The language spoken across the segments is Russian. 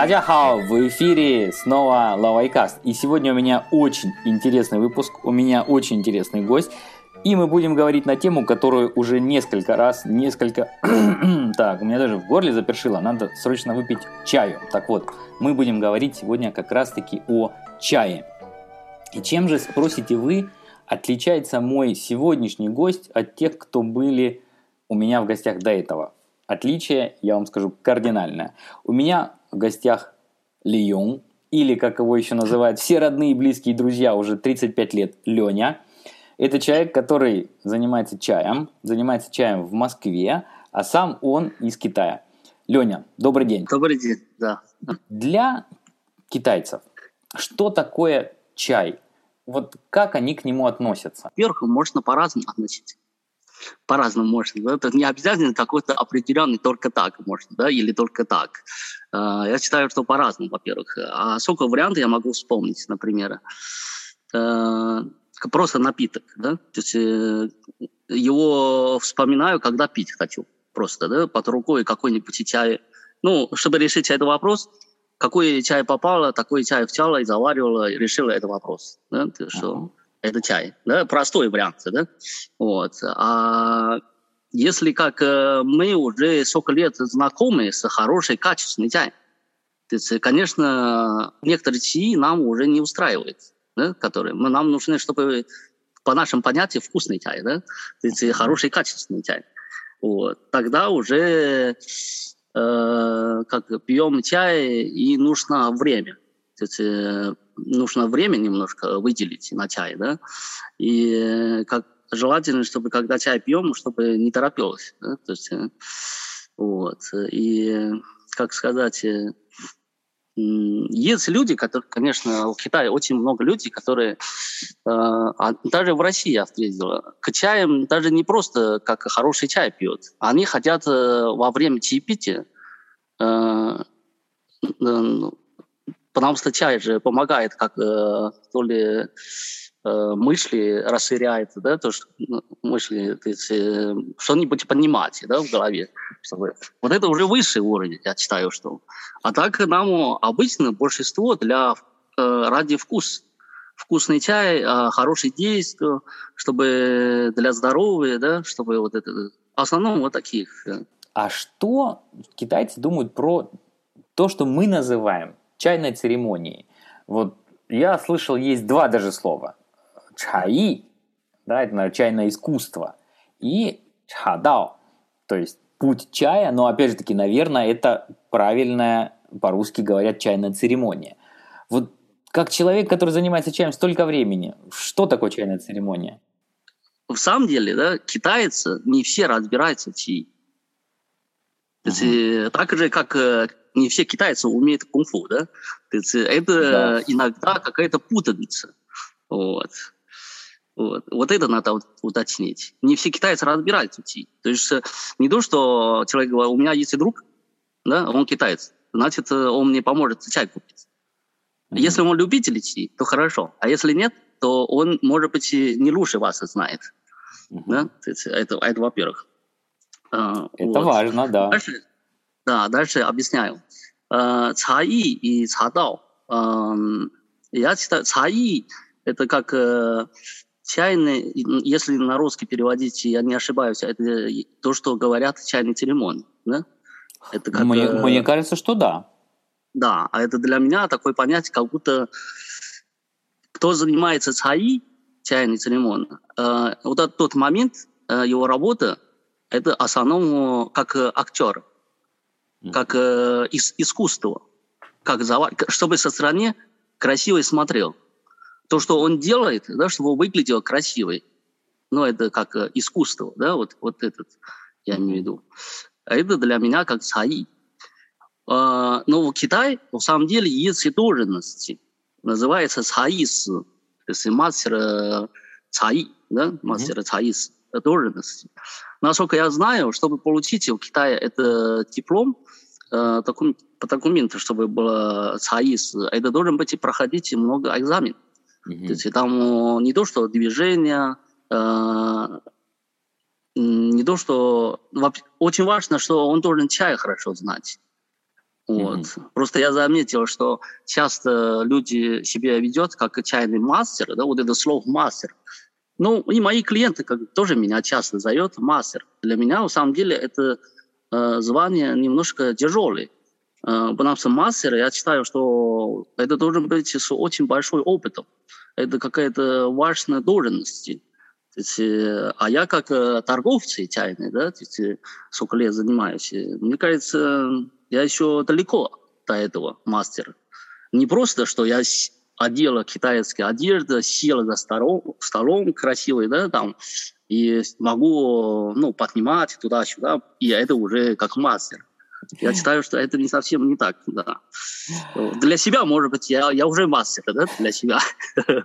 Тадяхао, в эфире снова Лавайкаст. И сегодня у меня очень интересный выпуск, у меня очень интересный гость. И мы будем говорить на тему, которую уже несколько раз, несколько... так, у меня даже в горле запершило, надо срочно выпить чаю. Так вот, мы будем говорить сегодня как раз-таки о чае. И чем же, спросите вы, отличается мой сегодняшний гость от тех, кто были у меня в гостях до этого? Отличие, я вам скажу, кардинальное. У меня в гостях Ли или, как его еще называют, все родные и близкие друзья уже 35 лет, Леня. Это человек, который занимается чаем, занимается чаем в Москве, а сам он из Китая. Леня, добрый день. Добрый день, да. Для китайцев, что такое чай? Вот как они к нему относятся? Во-первых, можно по-разному относиться по-разному можно. Да? Это не обязательно какой-то определенный только так можно, да, или только так. А, я считаю, что по-разному, во-первых. А сколько вариантов я могу вспомнить, например. А, просто напиток, да, то есть э, его вспоминаю, когда пить хочу, просто, да, под рукой какой-нибудь чай. Ну, чтобы решить этот вопрос, какой чай попало, такой чай втяла и заваривала, и решила этот вопрос. Да, что это чай, да, простой вариант, да, вот. А если как э, мы уже сколько лет знакомы с хорошей, качественной чай, то есть, конечно, некоторые чаи нам уже не устраивают, да, которые мы, нам нужны, чтобы по нашим понятиям вкусный чай, да, то есть хороший, качественный чай. Вот. Тогда уже э, как пьем чай и нужно время. То есть, э, нужно время немножко выделить на чай, да, и как желательно, чтобы когда чай пьем, чтобы не торопилось, да? то есть э, вот и как сказать, э, есть люди, которые, конечно, в Китае очень много людей, которые, э, а даже в России я встретила, к чаям даже не просто как хороший чай пьют, они хотят во время чаепития потому что чай же помогает, как то ли мысли расширяет, да, то, что ну, мысли, то есть, э, что-нибудь понимать, да, в голове. Чтобы... Вот это уже высший уровень, я считаю, что. А так нам обычно большинство для э, ради вкус. Вкусный чай, э, хорошие действия, чтобы для здоровья, да, чтобы вот это... В основном вот таких. А что китайцы думают про то, что мы называем чайной церемонии. Вот я слышал, есть два даже слова. Чаи, да, это, наверное, чайное искусство, и чадао, то есть путь чая, но опять же таки, наверное, это правильная, по-русски говорят, чайная церемония. Вот как человек, который занимается чаем столько времени, что такое чайная церемония? В самом деле, да, китайцы не все разбираются в чаи. Uh-huh. Так же, как э, не все китайцы умеют кунг-фу, да? То есть это да. иногда какая-то путаница. Вот. Вот. вот это надо уточнить. Не все китайцы разбираются в ти. То есть э, не то, что человек говорит, у меня есть друг, да, он китаец, значит, э, он мне поможет чай купить. Mm-hmm. Если он любитель ти, то хорошо. А если нет, то он, может быть, не лучше вас знает. Mm-hmm. Да? Это, это во-первых. А, это вот. важно, да. Дальше, да, дальше объясняю. Э, цаи и цадао. Э, я считаю, цаи – это как э, чайный, если на русский переводить, я не ошибаюсь, это то, что говорят чайный церемонии. Да? Это как, мне, э, мне кажется, что да. Да, а это для меня такое понятие, как будто кто занимается цаи, чайной церемонией, э, вот этот тот момент, э, его работа, это основном как актер как э, ис- искусство, как зава- чтобы со стороны красиво смотрел. То, что он делает, да, чтобы он выглядел красивый, ну, это как э, искусство, да, вот, вот этот, я имею в виду. А это для меня как цаи. А, но в Китае, в самом деле, есть и должности. Называется цаис, то есть мастер э, цаи, да, мастер mm-hmm. цаис должности. Насколько я знаю, чтобы получить в Китае это диплом, э, по документу, чтобы было ЦАИС, это должен быть проходить много экзамен. Mm-hmm. То есть там не то, что движение, э, не то, что... Очень важно, что он должен чай хорошо знать. Вот. Mm-hmm. Просто я заметил, что часто люди себя ведут как чайный мастер, да, вот это слово мастер. Ну, и мои клиенты как, тоже меня часто зовут мастер. Для меня, на самом деле, это э, звание немножко тяжелое. Э, потому что мастер, я считаю, что это должен быть с очень большой опытом. Это какая-то важная должность. Э, а я как э, торговцы чайный, да, есть, э, сколько лет занимаюсь, мне кажется, я еще далеко до этого мастера. Не просто, что я одела китайская одежда, села за столом, столом красивый, да, там, и могу, ну, поднимать туда-сюда, и это уже как мастер. Я считаю, что это не совсем не так, да. Для себя, может быть, я, я уже мастер, да, для себя.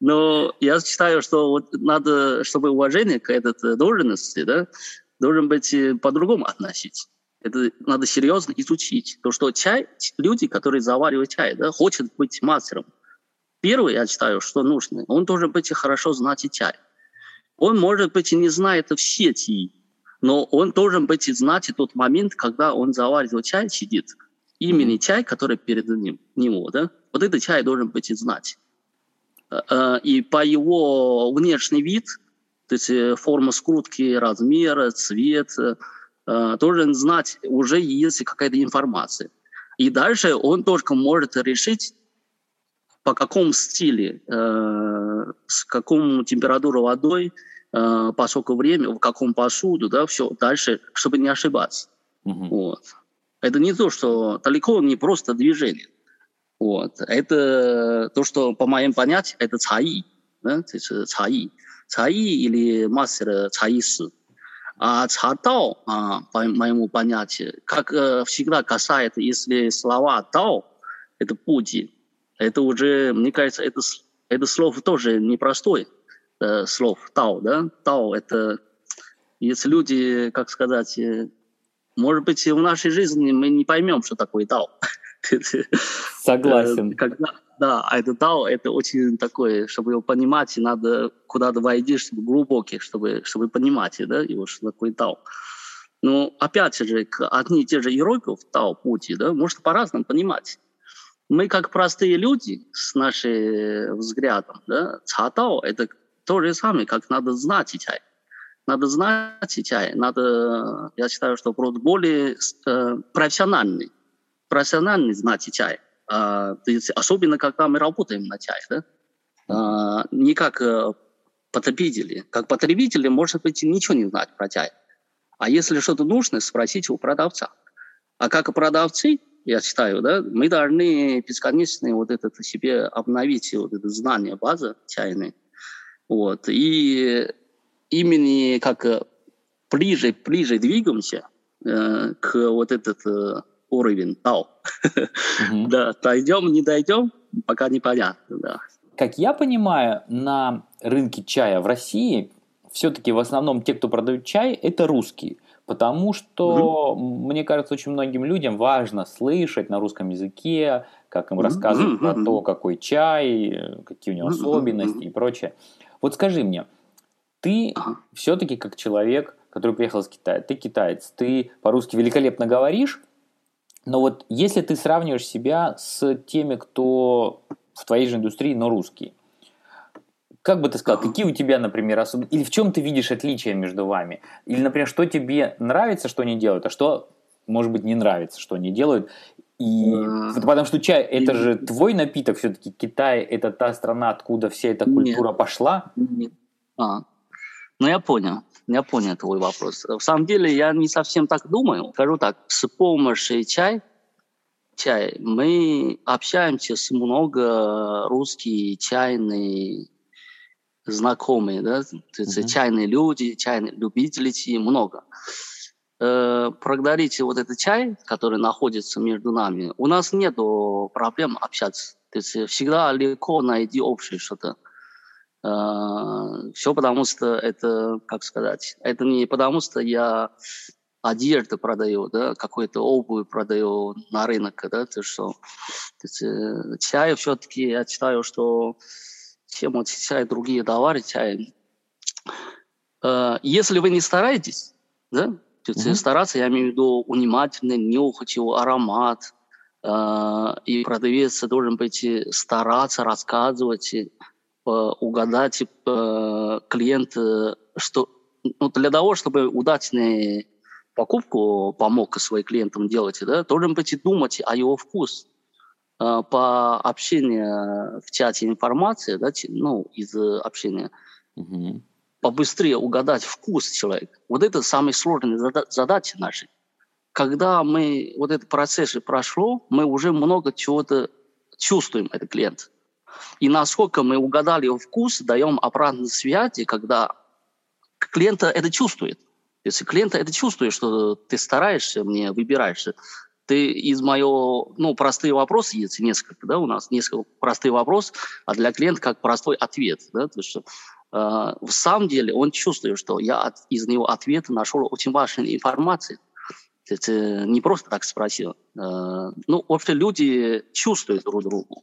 Но я считаю, что вот надо, чтобы уважение к этой должности, да, должен быть по-другому относить. Это надо серьезно изучить. То, что чай, люди, которые заваривают чай, да, хотят быть мастером. Первое, я считаю, что нужно, он должен быть хорошо знать чай. Он, может быть, не знает все чаи, но он должен быть и знать и тот момент, когда он заваривает чай, сидит. Именно чай, который перед ним, него, да, вот этот чай должен быть и знать. Э, э, и по его внешний вид, то есть э, форма скрутки, размер, цвет, должен знать, уже есть какая-то информация. И дальше он только может решить, по какому стиле, с какому температурой водой, э, поскольку время, в каком посуду, да, все дальше, чтобы не ошибаться. Угу. Вот. Это не то, что далеко не просто движение. Вот. Это то, что, по моим понятиям, это цаи. Да? Это цаи. Цаи или мастер цаисы. А цадао, а, по моему понятию, как э, всегда касается, если слова дао, это пути, это уже, мне кажется, это, это слово тоже непростое э, слов Тао, да? Тао – это, если люди, как сказать, э, может быть, в нашей жизни мы не поймем, что такое Тао. Согласен. Э, когда, да, а это Тао, это очень такое, чтобы его понимать, надо куда-то войти, чтобы глубокий, чтобы, чтобы понимать, да, его, что такое Тао. Но опять же, одни и те же иероглифов Тао пути, да, можно по-разному понимать. Мы, как простые люди, с нашим взглядом, да, Цадао – это то же самое, как надо знать чай. Надо знать чай, надо, я считаю, что просто более э, профессиональный, профессиональный знать чай. Э, особенно, когда мы работаем на чай, да? Э, не как э, потребители. Как потребители, может быть, ничего не знать про чай. А если что-то нужно, спросить у продавца. А как продавцы, я считаю, да, мы должны бесконечно вот это себе обновить вот это знание, база чайной. Вот. И именно как э, ближе, ближе двигаемся э, к вот этот э, уровень тау. Угу. да, дойдем, не дойдем, пока непонятно, да. Как я понимаю, на рынке чая в России все-таки в основном те, кто продают чай, это русские. Потому что, mm мне кажется, очень многим людям важно слышать на русском языке, как им рассказывают mm про то, какой чай, какие у него особенности и прочее. Вот скажи мне, ты ага. все-таки как человек, который приехал из Китая, ты китаец, ты по-русски великолепно говоришь, но вот если ты сравниваешь себя с теми, кто в твоей же индустрии, но русские, как бы ты сказал, какие у тебя, например, особенности, или в чем ты видишь отличия между вами? Или, например, что тебе нравится, что они делают, а что, может быть, не нравится, что они делают? И а, потому что чай это же твой напиток, все-таки Китай это та страна, откуда вся эта культура Нет. пошла. Нет. А. Ну я понял, я понял твой вопрос. В самом деле я не совсем так думаю. Скажу так, с помощью чай, чай мы общаемся с много русские чайные знакомые, да, то есть mm-hmm. чайные люди, чайные любители, много э, вот этот чай, который находится между нами, у нас нет проблем общаться. То есть всегда легко найти общее что-то. Э, все потому что это, как сказать, это не потому что я одежду продаю, да, какую-то обувь продаю на рынок, да, то что то есть, э, чай все-таки я считаю, что чем чай другие товары, чай. Э, если вы не стараетесь, да, То есть mm-hmm. стараться, я имею в виду внимательно нюхать его аромат, э, и продавец должен быть стараться рассказывать, э, угадать э, клиента, что ну, для того, чтобы удачную покупку помог своим клиентам делать, да, должен быть думать о его вкус. Э, по общению в чате информации, да, ну, из общения, mm-hmm побыстрее угадать вкус человека. Вот это самая сложная задача наша. Когда мы вот этот процесс прошло, мы уже много чего-то чувствуем, этот клиент. И насколько мы угадали его вкус, даем обратную связь, когда клиента это чувствует. Если клиента это чувствует, что ты стараешься, мне выбираешься, ты из моего, ну, простые вопросы есть несколько, да, у нас несколько простых вопросов, а для клиента как простой ответ, да, то Э, в самом деле он чувствует, что я от, из него ответа нашел очень важную информацию. Это не просто так спросил. Э, ну, вообще люди чувствуют друг друга.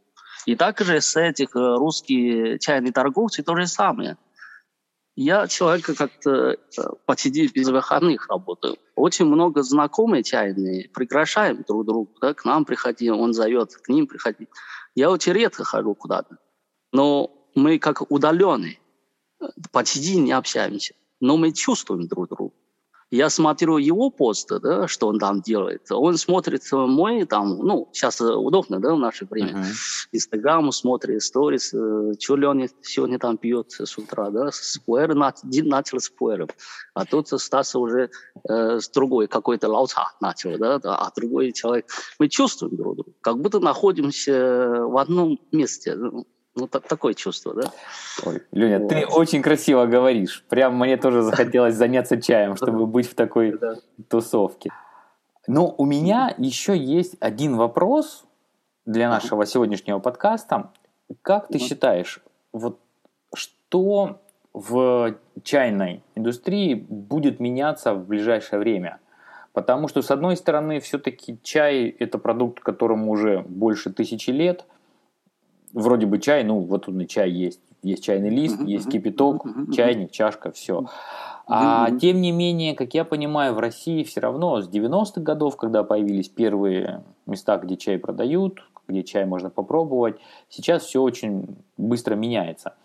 И также с этих э, русские чайные торговцы то же самое. Я человек как-то почти без выходных работаю. Очень много знакомые чайные приглашаем друг друга. Да, к нам приходи, он зовет, к ним приходи. Я очень редко хожу куда-то. Но мы как удаленные почти не общаемся, но мы чувствуем друг друга. Я смотрю его пост, да, что он там делает. Он смотрит мой там, ну, сейчас удобно, да, в наше время. Инстаграм uh-huh. смотрит, сторис, э, что Леня сегодня там пьет с утра, да, с пуэр, начал с пуэром. А тут Стас уже э, с другой какой-то лауца начал, да, да, а другой человек. Мы чувствуем друг друга, как будто находимся в одном месте. Ну, так, такое чувство, да? Ой, Леня, вот. ты очень красиво говоришь. Прям мне тоже захотелось заняться чаем, чтобы быть в такой тусовке. Но у меня еще есть один вопрос для нашего сегодняшнего подкаста. Как ты считаешь, вот что в чайной индустрии будет меняться в ближайшее время? Потому что, с одной стороны, все-таки чай – это продукт, которому уже больше тысячи лет – вроде бы чай, ну вот тут чай есть, есть чайный лист, есть кипяток, чайник, чашка, все. А тем не менее, как я понимаю, в России все равно с 90-х годов, когда появились первые места, где чай продают, где чай можно попробовать, сейчас все очень быстро меняется.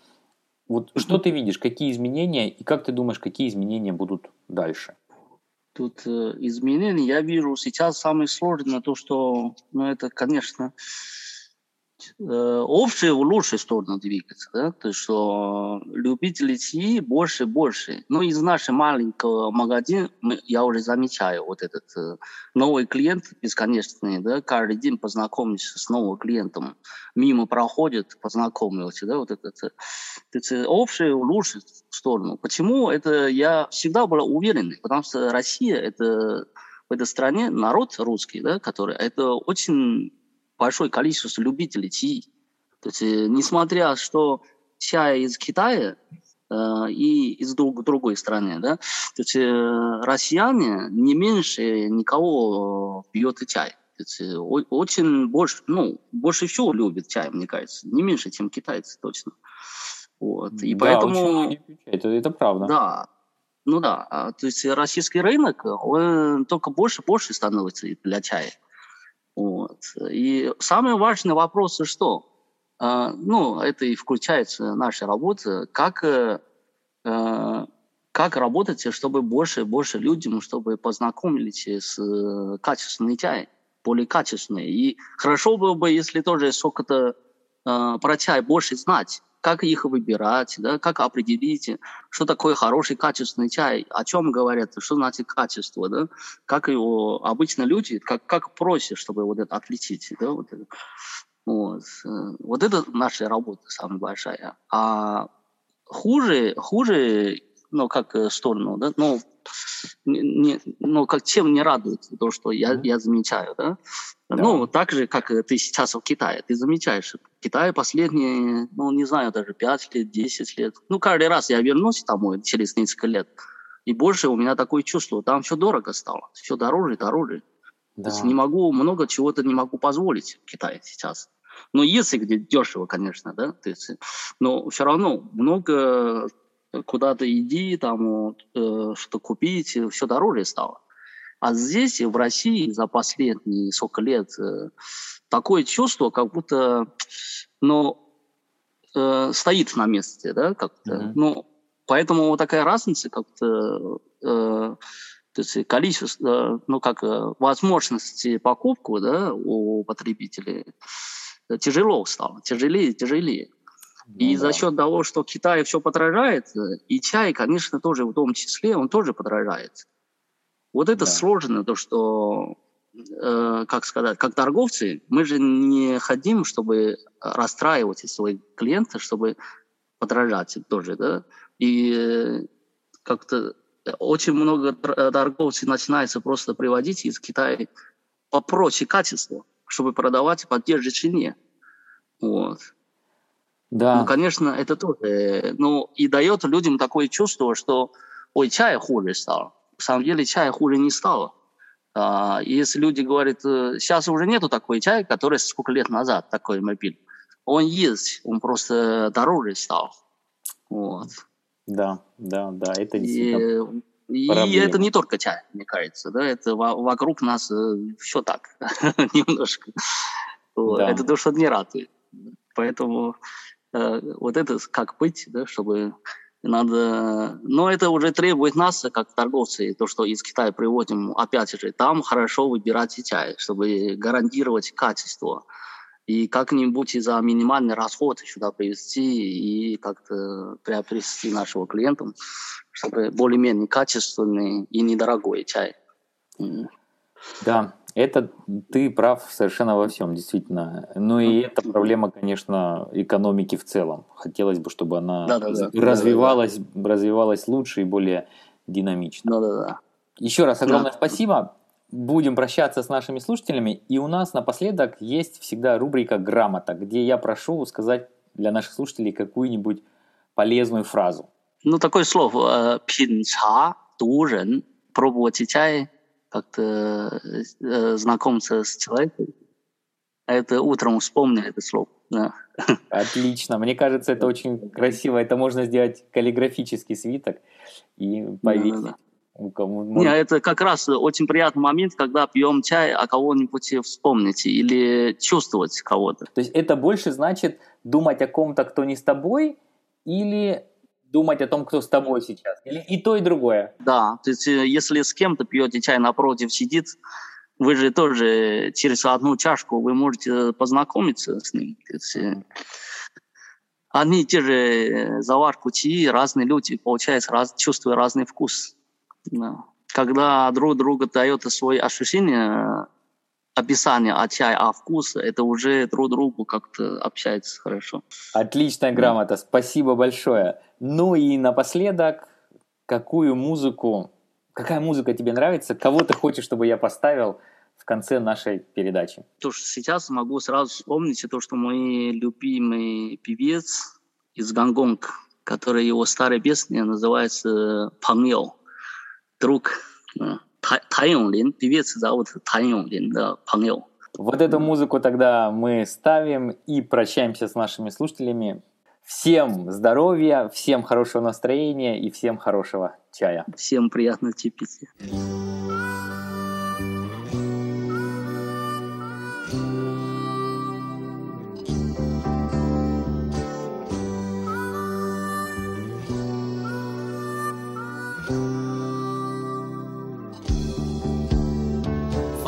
Вот что ты видишь, какие изменения, и как ты думаешь, какие изменения будут дальше? Тут э, изменения я вижу сейчас самое сложное, то, что, ну, это, конечно, общее в лучшую сторону двигаться, да, то есть что любители чаи больше и больше. Ну, из нашего маленького магазина я уже замечаю вот этот э, новый клиент бесконечный, да, каждый день познакомишься с новым клиентом, мимо проходит, познакомился, да, вот этот, э, это общее в лучшую сторону. Почему? Это я всегда был уверен, потому что Россия это в этой стране народ русский, да, который это очень большое количество любителей чаи. То есть, э, несмотря что чай из Китая э, и из друг, другой страны, да, то есть э, россияне не меньше никого пьет чай. То есть, э, очень больше, ну, больше всего любят чай, мне кажется, не меньше, чем китайцы точно. Вот. И да, поэтому... Это, это правда. Да, ну да, а, то есть российский рынок, он только больше и больше становится для чая. Вот. И самый важный вопрос что? А, ну, это и включается наша работа, как, э, э, как работать, чтобы больше и больше людям, чтобы познакомились с э, качественной чаем, более качественной. И хорошо было бы, если тоже сколько-то про чай больше знать, как их выбирать, да, как определить, что такое хороший качественный чай, о чем говорят, что значит качество, да, как его обычно люди, как, как просят, чтобы вот это отличить, да, вот это. Вот. вот это наша работа самая большая. А хуже, хуже, ну, как сторону, да, ну, не, ну, как чем не радует то, что я, я замечаю, да? да. Ну, так же, как ты сейчас в Китае, ты замечаешь, в Китае последние, ну, не знаю, даже 5 лет, 10 лет, ну, каждый раз я вернусь домой через несколько лет, и больше у меня такое чувство, там все дорого стало, все дороже и дороже. Да. То есть не могу, много чего-то не могу позволить в Китае сейчас. Но если где дешево, конечно, да, то есть, но все равно много куда-то иди, там, э, что купить, все дороже стало. А здесь, в России, за последние сколько лет, э, такое чувство, как будто, ну, э, стоит на месте, да, как-то. Mm-hmm. Ну, поэтому вот такая разница как-то, э, то есть количество, э, ну, как э, возможности покупку, да, у потребителей тяжело стало, тяжелее, тяжелее. Ну, и да. за счет того, что в Китае все подорожает, и чай, конечно, тоже в том числе, он тоже подорожает. Вот это да. сложно, то, что, э, как сказать, как торговцы, мы же не хотим, чтобы расстраивать своих клиентов, чтобы подорожать тоже, да. И как-то очень много торговцев начинается просто приводить из Китая попроще качество, чтобы продавать по те же цене. Вот. Да. Ну, конечно, это тоже, ну, и дает людям такое чувство, что, ой, чай хуже стал. На самом деле чай хуже не стало. А, если люди говорят, сейчас уже нету такой чая, который сколько лет назад такой мобиль. Он есть, он просто дороже стал. Вот. Да, да, да, это действительно и, и это не только чай, мне кажется, да, это вокруг нас э, все так, немножко. Да. Это то, что не радует. Поэтому Э, вот это как быть, да, чтобы надо... Но это уже требует нас, как торговцы, то, что из Китая приводим, опять же, там хорошо выбирать чай, чтобы гарантировать качество. И как-нибудь за минимальный расход сюда привезти и как-то приобрести нашего клиентам, чтобы более-менее качественный и недорогой чай. Да, это ты прав совершенно во всем, действительно. Ну и это проблема, конечно, экономики в целом. Хотелось бы, чтобы она да, да, да. развивалась, развивалась лучше и более динамично. Да, да, да. Еще раз огромное да. спасибо. Будем прощаться с нашими слушателями. И у нас напоследок есть всегда рубрика «Грамота», где я прошу сказать для наших слушателей какую-нибудь полезную фразу. Ну, такое слово «пинча», «дурен», «пробовать чай», как-то э, знакомиться с человеком. Это утром вспомнил это слово. Да. Отлично. Мне кажется, это очень красиво. Это можно сделать каллиграфический свиток и повесить. Да, да, У кого может... Не, это как раз очень приятный момент, когда пьем чай, а кого-нибудь вспомните или чувствовать кого-то. То есть это больше значит думать о ком-то, кто не с тобой, или думать о том, кто с тобой сейчас? Или и то, и другое? Да, то есть э, если с кем-то пьете чай напротив сидит, вы же тоже через одну чашку вы можете познакомиться с ним. То есть, э, одни и те же э, заварку чаи, разные люди, получается, раз, чувствуя разный вкус. Да. Когда друг другу дает свои ощущения, описание от чая, а вкус, это уже друг другу как-то общается хорошо. Отличная грамота, спасибо большое. Ну и напоследок, какую музыку, какая музыка тебе нравится, кого ты хочешь, чтобы я поставил в конце нашей передачи? То, что сейчас могу сразу вспомнить, то, что мой любимый певец из Гонконга, который его старая песня называется «Паньо», друг. Тан Йонглин, певец зовут Тан Йонглин, да, Паньо. Вот эту музыку тогда мы ставим и прощаемся с нашими слушателями. Всем здоровья, всем хорошего настроения и всем хорошего чая. Всем приятного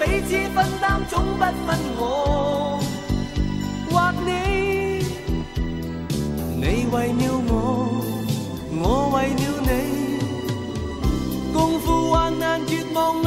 彼此分担，总不分我或你。你为了我，我为了你，共赴患难，绝望里，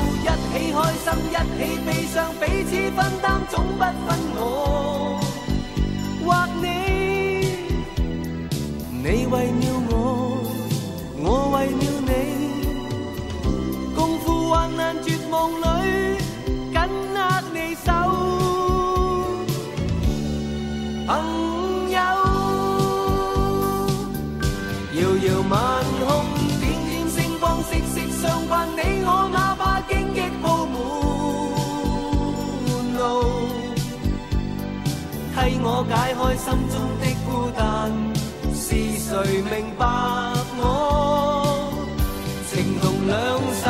一起开心，一起悲伤，彼此分担，总不分我或你。你为了我解开心中的孤单。是谁明白我？情同两手，